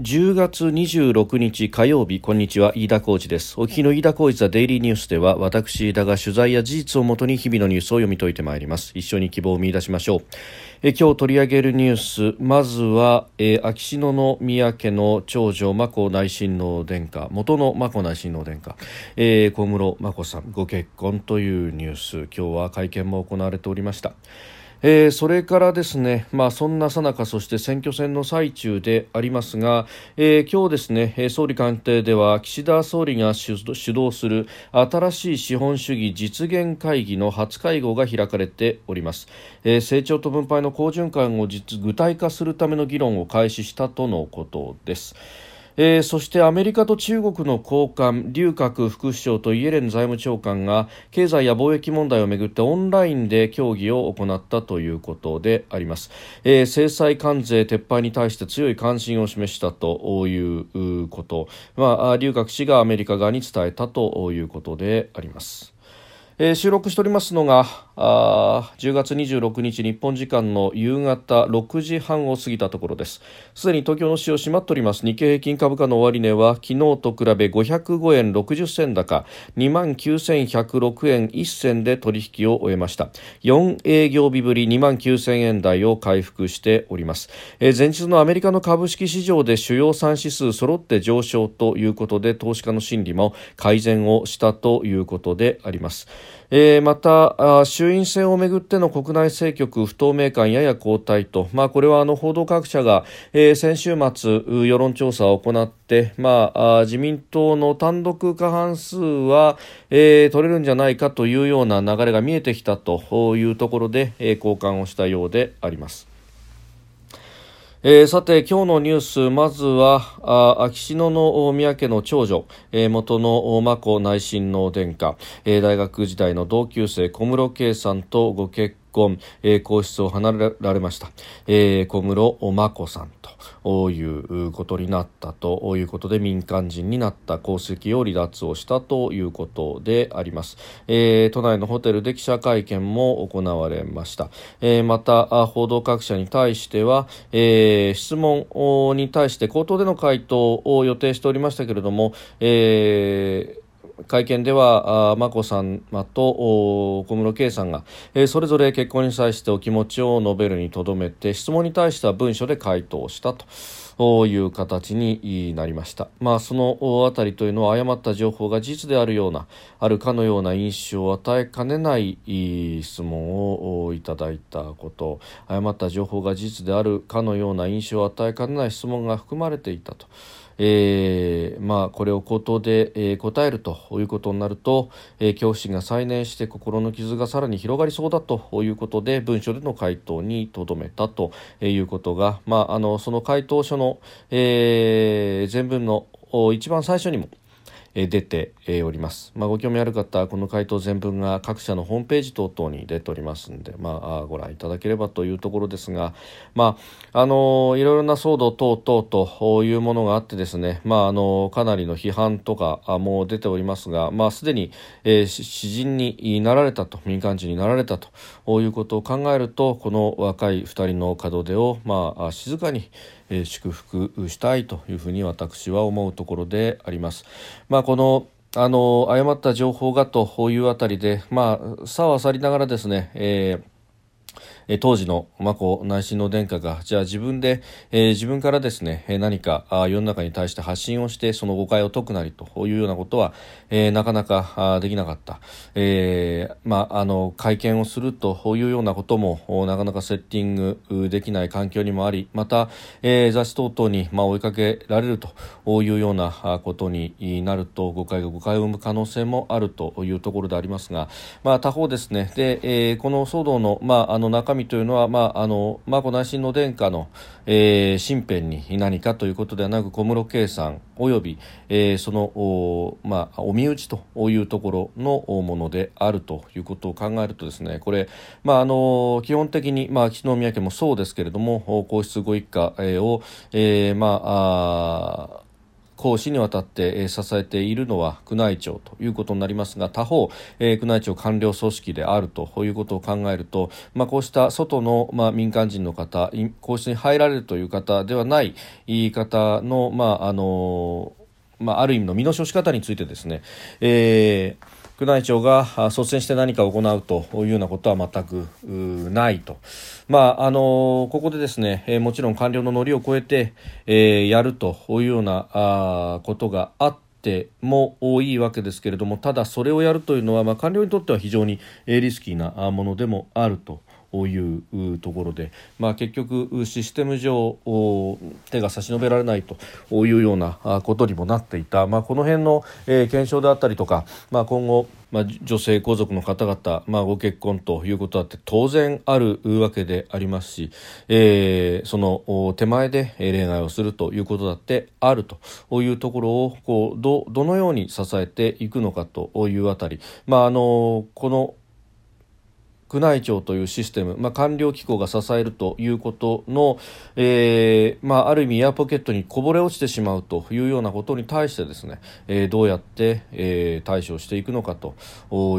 10月26日火曜日こんにちは飯田浩二です。お聞きの飯田浩二ザデイリーニュースでは私飯田が取材や事実をもとに日々のニュースを読み解いてまいります。一緒に希望を見出しましょう。え今日取り上げるニュースまずは、え秋篠宮家の長女眞子内親王殿下元の眞子内親王殿下、えー、小室眞子さんご結婚というニュース今日は会見も行われておりました。えー、それからですね、まあ、そんなさなかそして選挙戦の最中でありますが、えー、今日ですね総理官邸では岸田総理が主導する新しい資本主義実現会議の初会合が開かれております、えー、成長と分配の好循環を実具体化するための議論を開始したとのことです。えー、そしてアメリカと中国の高官劉鶴副首相とイエレン財務長官が経済や貿易問題をめぐってオンラインで協議を行ったということであります、えー、制裁関税撤廃に対して強い関心を示したということ、まあ、劉鶴氏がアメリカ側に伝えたということであります。えー、収録しておりますのがあ10月26日日本時間の夕方6時半を過ぎたところです。すでに東京の市場閉まっております。日経平均株価の終値は昨日と比べ505円60銭高2万9106円1銭で取引を終えました。4営業日ぶり2万9000円台を回復しております、えー、前日のアメリカの株式市場で主要3指数揃って上昇ということで投資家の心理も改善をしたということであります。えー、また衆院選をめぐっての国内政局不透明感やや後退と、まあ、これはあの報道各社が、えー、先週末世論調査を行って、まあ、自民党の単独過半数は、えー、取れるんじゃないかというような流れが見えてきたというところで、えー、をしたようであります。えー、さて今日のニュースまずはあ秋篠宮家の長女、えー、元の眞子内親王殿下、えー、大学時代の同級生小室圭さんとご結婚婚、えー、皇室を離れられました、えー、小室眞子さんということになったということで民間人になった功績を離脱をしたということであります、えー、都内のホテルで記者会見も行われました、えー、また報道各社に対しては、えー、質問に対して口頭での回答を予定しておりましたけれども、えー会見では眞子さんと小室圭さんが、それぞれ結婚に際してお気持ちを述べるにとどめて質問に対しては文書で回答したという形になりました、まあ、そのあたりというのは誤った情報が事実であるようなあるかのような印象を与えかねない質問をいただいたこと誤った情報が事実であるかのような印象を与えかねない質問が含まれていたと。えーまあ、これを口頭で、えー、答えるということになると、えー、恐怖心が再燃して心の傷がさらに広がりそうだということで文書での回答にとどめたということが、まあ、あのその回答書の、えー、全文の一番最初にも出ております、まあ、ご興味ある方はこの回答全文が各社のホームページ等々に出ておりますので、まあ、ご覧いただければというところですが、まあ、あのいろいろな騒動等々というものがあってですね、まあ、あのかなりの批判とかも出ておりますが、まあ、すでに、えー、詩人になられたと民間人になられたということを考えるとこの若い2人の門出を、まあ、静かに、祝福したいというふうに私は思うところであります。まあ、このあの誤った情報がというあたりで、まあ、さは去りながらですね、えーえ当時の眞子内親王殿下がじゃあ自分で、え、自分からですね何か世の中に対して発信をしてその誤解を解くなりというようなことは、え、なかなかできなかった、えー、まあ、あの会見をするというようなこともなかなかセッティングできない環境にもありまた、え雑誌等々に、まあ、追いかけられるというようなことになると誤解が誤解を生む可能性もあるというところでありますが、まあ、他方ですねで、えこの騒動の,、まあ、あの中身というのは、まあ、あの眞子内親王殿下の、えー、身辺に何かということではなく小室圭さんおよび、えー、そのお,、まあ、お身内というところのものであるということを考えるとですねこれ、まあ、あの基本的に、まあ、秋篠宮家もそうですけれども皇室ご一家を、えーまあ公私にわたって、支えているのは宮内庁ということになりますが他方、え、宮内庁官僚組織であるということを考えると、まあ、こうした外の、まあ、民間人の方皇室に入られるという方ではない言い方の、まああのまあ、ある意味の身の処し方についてですね、えー宮内庁が率先して何か行うというようなことは全くないと、まああのここでですね、え、もちろん官僚のノリを超えて、え、やるというようなあことがあってもいいわけですけれどもただそれをやるというのは、まあ、官僚にとっては非常にリスキーなものでもあると。いうところで、まあ、結局システム上手が差し伸べられないというようなことにもなっていた、まあ、この辺の、えー、検証であったりとか、まあ、今後まあ、女性皇族の方々、まあ、ご結婚ということだって当然あるわけでありますし、えー、その手前で恋愛をするということだってあるというところをこうどどのように支えていくのかというあたり、まあ、あのこの宮内庁というシステム、まあ、官僚機構が支えるということの、えーまあ、ある意味エアポケットにこぼれ落ちてしまうというようなことに対してですね、えー、どうやって、えー、対処していくのかと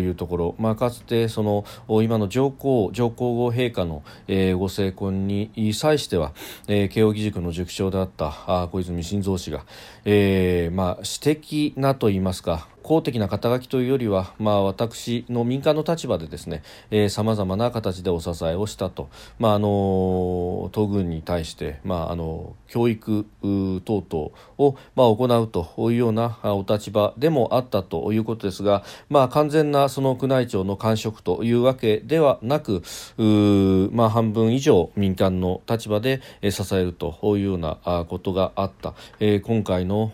いうところ、まあ、かつてその今の上皇上皇后陛下の、えー、ご成婚に際しては、えー、慶應義塾の塾長であったあ小泉進三氏が、えーまあ、私的なといいますか公的な肩書きというよりは、まあ、私の民間の立場でですねさまざまな形でお支えをしたと、まあ、あの東軍に対して、まあ、あの教育等々を、まあ、行うというようなお立場でもあったということですが、まあ、完全なその宮内庁の官職というわけではなくまあ、半分以上民間の立場で支えるというようなことがあった、えー、今回の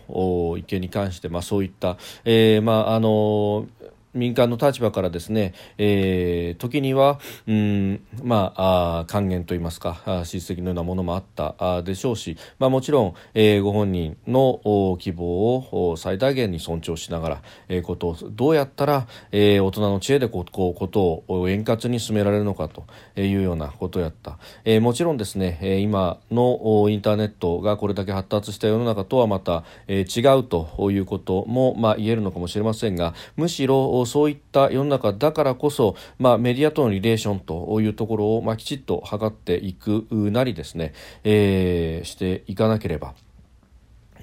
意見に関して、まあ、そういった、えーまああの民間の立場からですね、えー、時には、うんまあ、あ還元といいますか叱責のようなものもあったあでしょうし、まあ、もちろん、えー、ご本人の希望を最大限に尊重しながら、えー、ことをどうやったら、えー、大人の知恵でこうこうことを円滑に進められるのかというようなことをやった、えー、もちろんですね、今のインターネットがこれだけ発達した世の中とはまた、えー、違うということも、まあ、言えるのかもしれませんがむしろそういった世の中だからこそ、まあ、メディアとのリレーションというところを、まあ、きちっと図っていくなりですね、えー、していかなければ。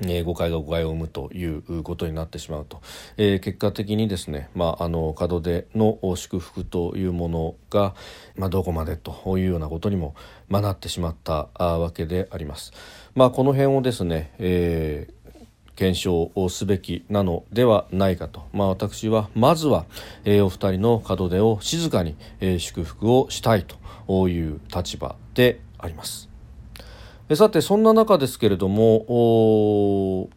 え、誤解が誤解を生むということになってしまうと、えー、結果的にですね、まあ、あの門出の祝福というものが、まあ、どこまでというようなことにも、まあ、なってしまったわけであります。まあ、この辺をですね、えー検証をすべきなのではないかと、まあ、私はまずは、えー、お二人の門出を静かに、えー、祝福をしたいという立場であります。さてそんな中ですけれども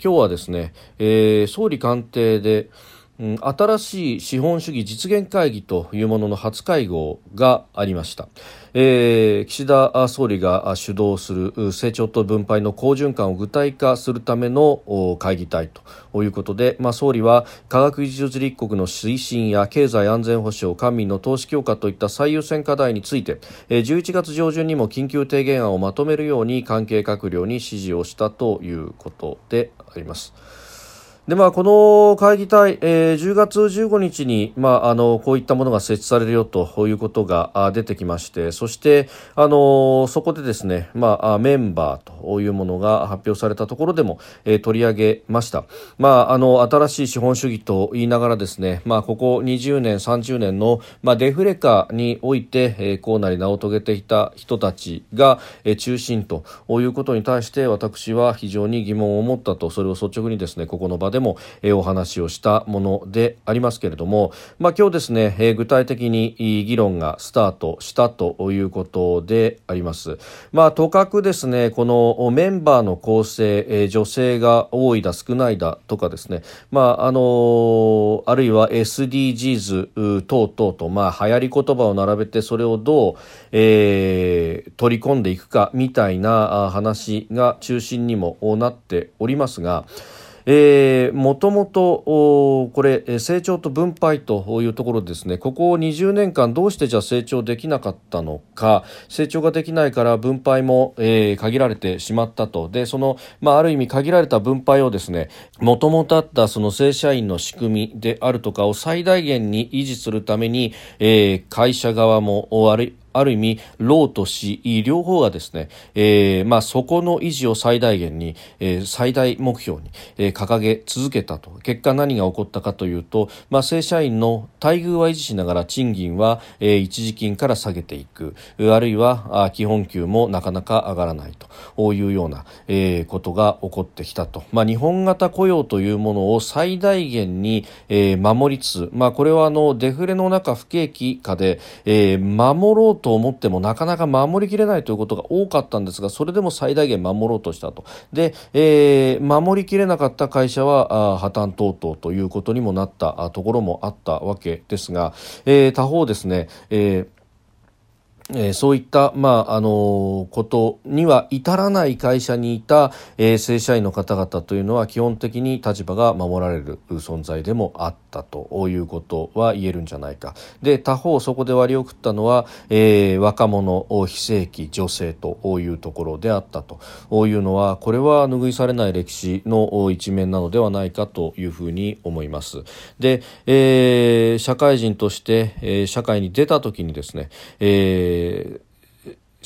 今日はですね、えー、総理官邸で、新しい資本主義実現会議というものの初会合がありました。えー、岸田総理が主導する成長と分配の好循環を具体化するための会議体ということで、まあ、総理は科学技術立国の推進や経済安全保障官民の投資強化といった最優先課題について11月上旬にも緊急提言案をまとめるように関係閣僚に指示をしたということであります。でまあ、この会議体、えー、10月15日に、まあ、あのこういったものが設置されるよということが出てきましてそしてあのそこでですね、まあ、メンバーというものが発表されたところでも、えー、取り上げました、まあ、あの新しい資本主義と言いながらですね、まあ、ここ20年30年の、まあ、デフレ化において、えー、こうなり名を遂げていた人たちが、えー、中心ということに対して私は非常に疑問を持ったとそれを率直にですねここの場ででも、お話をしたものでありますけれども、まあ、今日ですね、具体的に議論がスタートしたということであります。まあ、とかくですね、このメンバーの構成、女性が多いだ少ないだとかですね、まあ、あの、あるいは SDGs 等々と、まあ、流行り言葉を並べてそれをどう、えー、取り込んでいくかみたいな話が中心にもなっておりますが、えー、もともとこれ成長と分配というところですね。ここ20年間どうしてじゃ成長できなかったのか。成長ができないから分配も、えー、限られてしまったと。でその、まあ、ある意味限られた分配をですねもともとあったその正社員の仕組みであるとかを最大限に維持するために、えー、会社側もあるある意味、労と死、両方がですね、えー、まあ、そこの維持を最大限に、えー、最大目標に、えー、掲げ続けたと。結果何が起こったかというと、まあ、正社員の待遇は維持しながら賃金は、えー、一時金から下げていく。あるいは、基本給もなかなか上がらないというような、えー、ことが起こってきたと。まあ、日本型雇用というものを最大限に、えー、守りつつ、まあ、これはあの、デフレの中不景気下で、えー、守ろうとと思ってもなかなか守りきれないということが多かったんですがそれでも最大限守ろうとしたと。で、えー、守りきれなかった会社はあ破綻等々ということにもなったところもあったわけですが、えー、他方ですね、えーえー、そういった、まあ、あのことには至らない会社にいた、えー、正社員の方々というのは基本的に立場が守られる存在でもあったということは言えるんじゃないか。で、他方そこで割り送ったのは、えー、若者、非正規、女性というところであったというのは、これは拭いされない歴史の一面なのではないかというふうに思います。で、えー、社会人として、えー、社会に出た時にですね、えーえー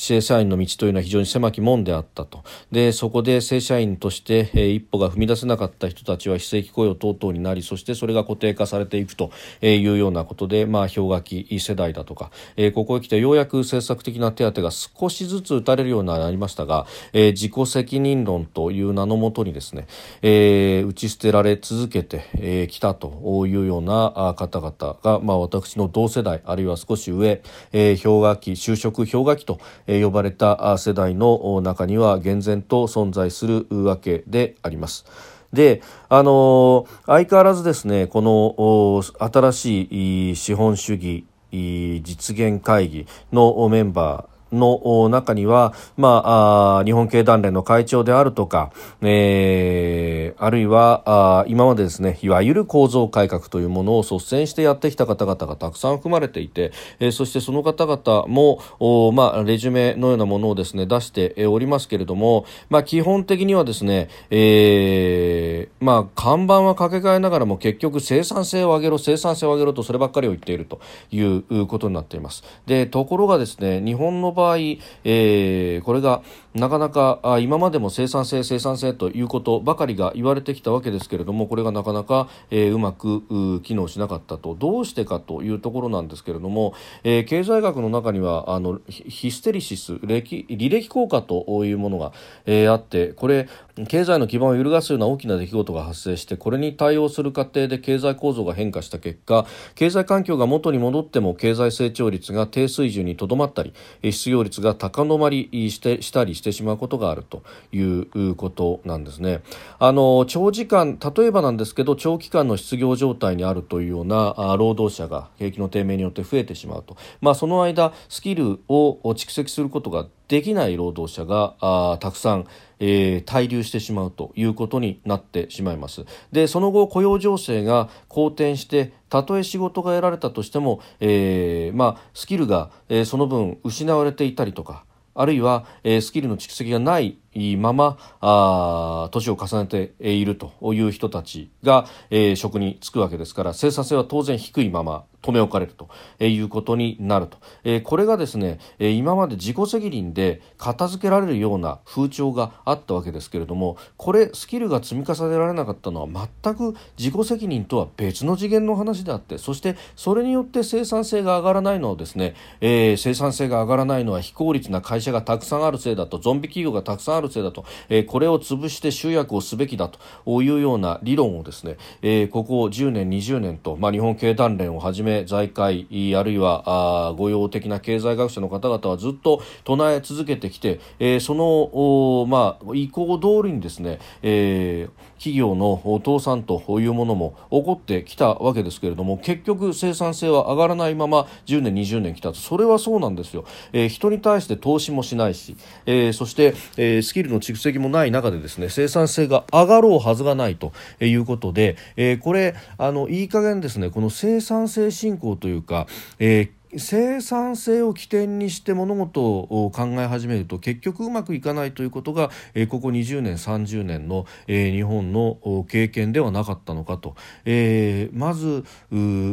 正社員の道というのは非常に狭き門であったと。でそこで正社員として、えー、一歩が踏み出せなかった人たちは非正規雇用等々になりそしてそれが固定化されていくというようなことで、まあ、氷河期世代だとか、えー、ここへ来てようやく政策的な手当が少しずつ打たれるようになりましたが、えー、自己責任論という名のもとにですね、えー、打ち捨てられ続けてき、えー、たというような方々が、まあ、私の同世代あるいは少し上、えー、氷河期就職氷河期と呼ばれた世代の中には厳然と存在するわけであります。で、あの相変わらずですね、この新しい資本主義実現会議のメンバーの中には、まあ、日本経団連の会長であるとか、えー、あるいは今までですねいわゆる構造改革というものを率先してやってきた方々がたくさん含まれていて、えー、そしてその方々も、まあ、レジュメのようなものをですね出しておりますけれども、まあ、基本的にはですね、えーまあ、看板は掛け替えながらも結局生産性を上げろ生産性を上げろとそればっかりを言っているということになっています。でところがですね日本の場合、えー、これがなかなか今までも生産性生産性ということばかりが言われてきたわけですけれどもこれがなかなか、えー、うまく機能しなかったと。どうしてかというところなんですけれども、えー、経済学の中にはあのヒステリシス歴履歴効果というものが、えー、あってこれ経済の基盤を揺るがすような大きな出来事が発生してこれに対応する過程で経済構造が変化した結果経済環境が元に戻っても経済成長率が低水準にとどまったり失業率が高止まりしてしたりしてしまうことがあるということなんですね。あの長時間例えばなんですけど長期間の失業状態にあるというような労働者が景気の低迷によって増えてしまうと、まあ、その間スキルを蓄積することができない労働者があたくさん、えー、滞留してしまうということになってしまいますでその後雇用情勢が好転してたとえ仕事が得られたとしても、えーまあ、スキルが、えー、その分失われていたりとかあるいは、えー、スキルの蓄積がないいままあ年を重ねているという人たちが、えー、職に就くわけですから生産性は当然低いまま留め置かれるということになると、えー、これがですね今まで自己責任で片付けられるような風潮があったわけですけれどもこれスキルが積み重ねられなかったのは全く自己責任とは別の次元の話であってそしてそれによって生産性が上がらないのはですね、えー、生産性が上がらないのは非効率な会社がたくさんあるせいだとゾンビ企業がたくさんあるルセだと、えー、これを潰して集約をすべきだと。いうような理論をですね、えー、ここ10年20年と、まあ、日本経団連をはじめ財界あるいはあ御用的な経済学者の方々はずっと唱え続けてきて、えー、そのまあ、意向通りにですね、えー、企業の倒産というものも起こってきたわけですけれども結局生産性は上がらないまま10年20年来たとそれはそうなんですよ、えー、人に対して投資もしないし、えー、そして、えー、スキルの蓄積もない中でですね生産性が上がろうはずがないということで、えー、これあのいい加減ですねこの生産性振興というか、えー生産性を起点にして物事を考え始めると結局うまくいかないということが、ここ20年30年の、日本の経験ではなかったのかと、えー、まず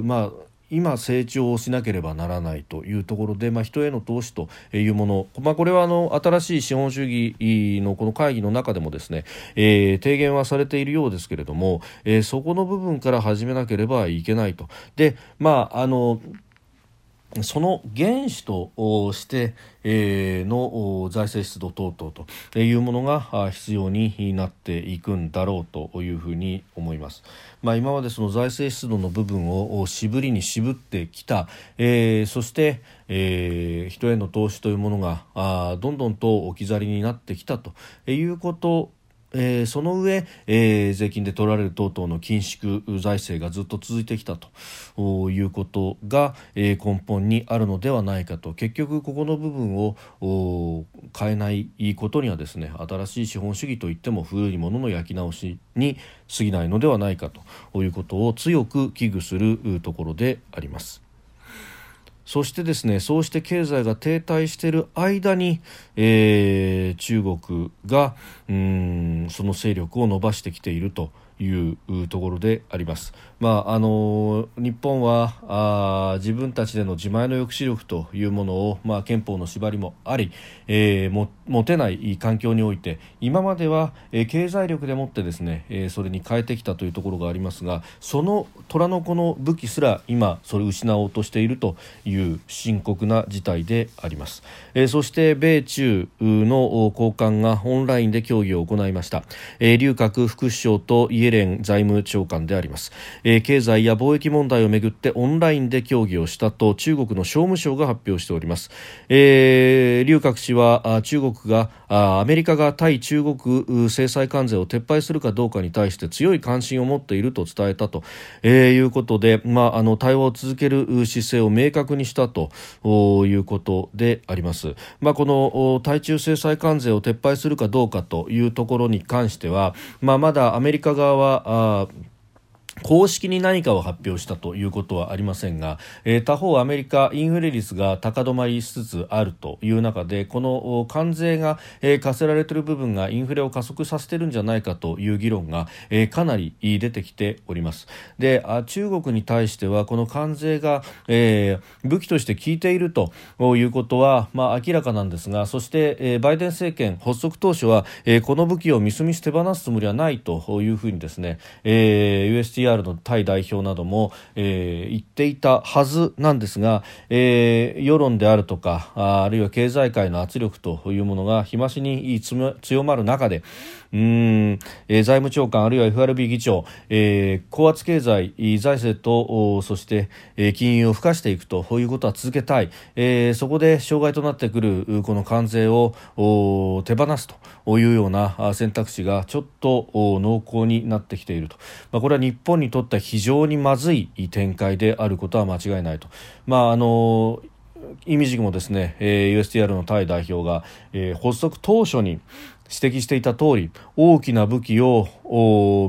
まあ今成長をしなければならないというところで、まあ、人への投資というもの、まあ、これはあの新しい資本主義のこの会議の中でもですね、えー、提言はされているようですけれども、えー、そこの部分から始めなければいけないと。でまああのその原資として、え、の財政出動等々というものが必要になっていくんだろうというふうに思います。まあ、今までその財政出動の部分を渋りに渋ってきた、えー、そして、えー、人への投資というものがあどんどんと置き去りになってきたということえー、その上、えー、税金で取られる等々の緊縮財政がずっと続いてきたということが、えー、根本にあるのではないかと結局ここの部分を変えないことにはですね新しい資本主義といっても古いものの焼き直しに過ぎないのではないかということを強く危惧するところであります。そしてですねそうして経済が停滞している間に、えー、中国がうんその勢力を伸ばしてきているというところであります。まああの日本はあ自分たちでの自前の抑止力というものを、まあ、憲法の縛りもあり、えー、も持てない環境において今までは、え、経済力でもってですね、え、それに変えてきたというところがありますがその虎の子の武器すら今それを失おうとしているという深刻な事態であります、え、そして米中の高官がオンラインで協議を行いました、えー、劉鶴副首相とイエレン財務長官であります。え、経済や貿易問題をめぐってオンラインで協議をしたと中国の商務省が発表しております、えー、劉鶴氏は中国がアメリカが対中国制裁関税を撤廃するかどうかに対して強い関心を持っていると伝えたと、えー、いうことで、まあ、あの対話を続ける姿勢を明確にしたということであります、まあ、この対中制裁関税を撤廃するかどうかというところに関しては、まあ、まだアメリカ側は公式に何かを発表したということはありませんが、えー、他方アメリカインフレ率が高止まりしつつあるという中でこの関税が、えー、課せられている部分がインフレを加速させているんじゃないかという議論が、えー、かなり出てきております。であ中国に対してはこの関税が、えー、武器として効いているということは、まあ、明らかなんですがそして、えー、バイデン政権発足当初は、えー、この武器をみすみす手放すつもりはないというふうにですね、えー、USTR CR のタイ代表なども、えー、言っていたはずなんですが、えー、世論であるとかああるいは経済界の圧力というものが日増しに強まる中でうん、えー、財務長官あるいは FRB 議長、えー、高圧経済財政とそして、えー、金融を付加していくということは続けたい、えー、そこで障害となってくるこの関税を手放すというような選択肢がちょっと濃厚になってきていると、まあ、これは日本にとっては非常にまずい展開であることは間違いないと。まああのイミジもですね、えー、USTR のタイ代表が、えー、発足当初に指摘していた通り大きな武器を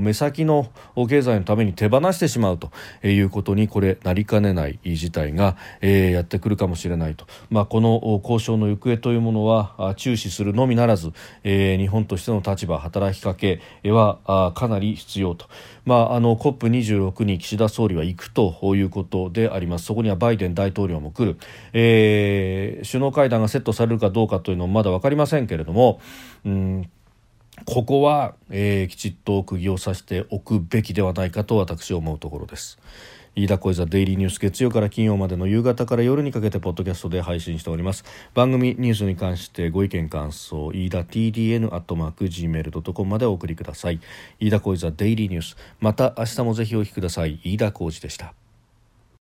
目先の経済のために手放してしまうということにこれなりかねない事態が、やってくるかもしれないと、まあ、この交渉の行方というものは注視するのみならず、日本としての立場働きかけはかなり必要と、まあ、あの COP26 に岸田総理は行くということであります。そこにはバイデン大統領も来る、えー、首脳会談がセットされるかどうかというのもまだ分かりませんけれども、うんここは、えー、きちっと釘を刺しておくべきではないかと私は思うところです。飯田小泉デイリーニュース月曜から金曜までの夕方から夜にかけてポッドキャストで配信しております。番組ニュースに関してご意見感想飯田 TDN アットマーク Gmail.com までお送りください。飯田小泉デイリーニュース。また明日もぜひお聞きください。飯田浩二でした。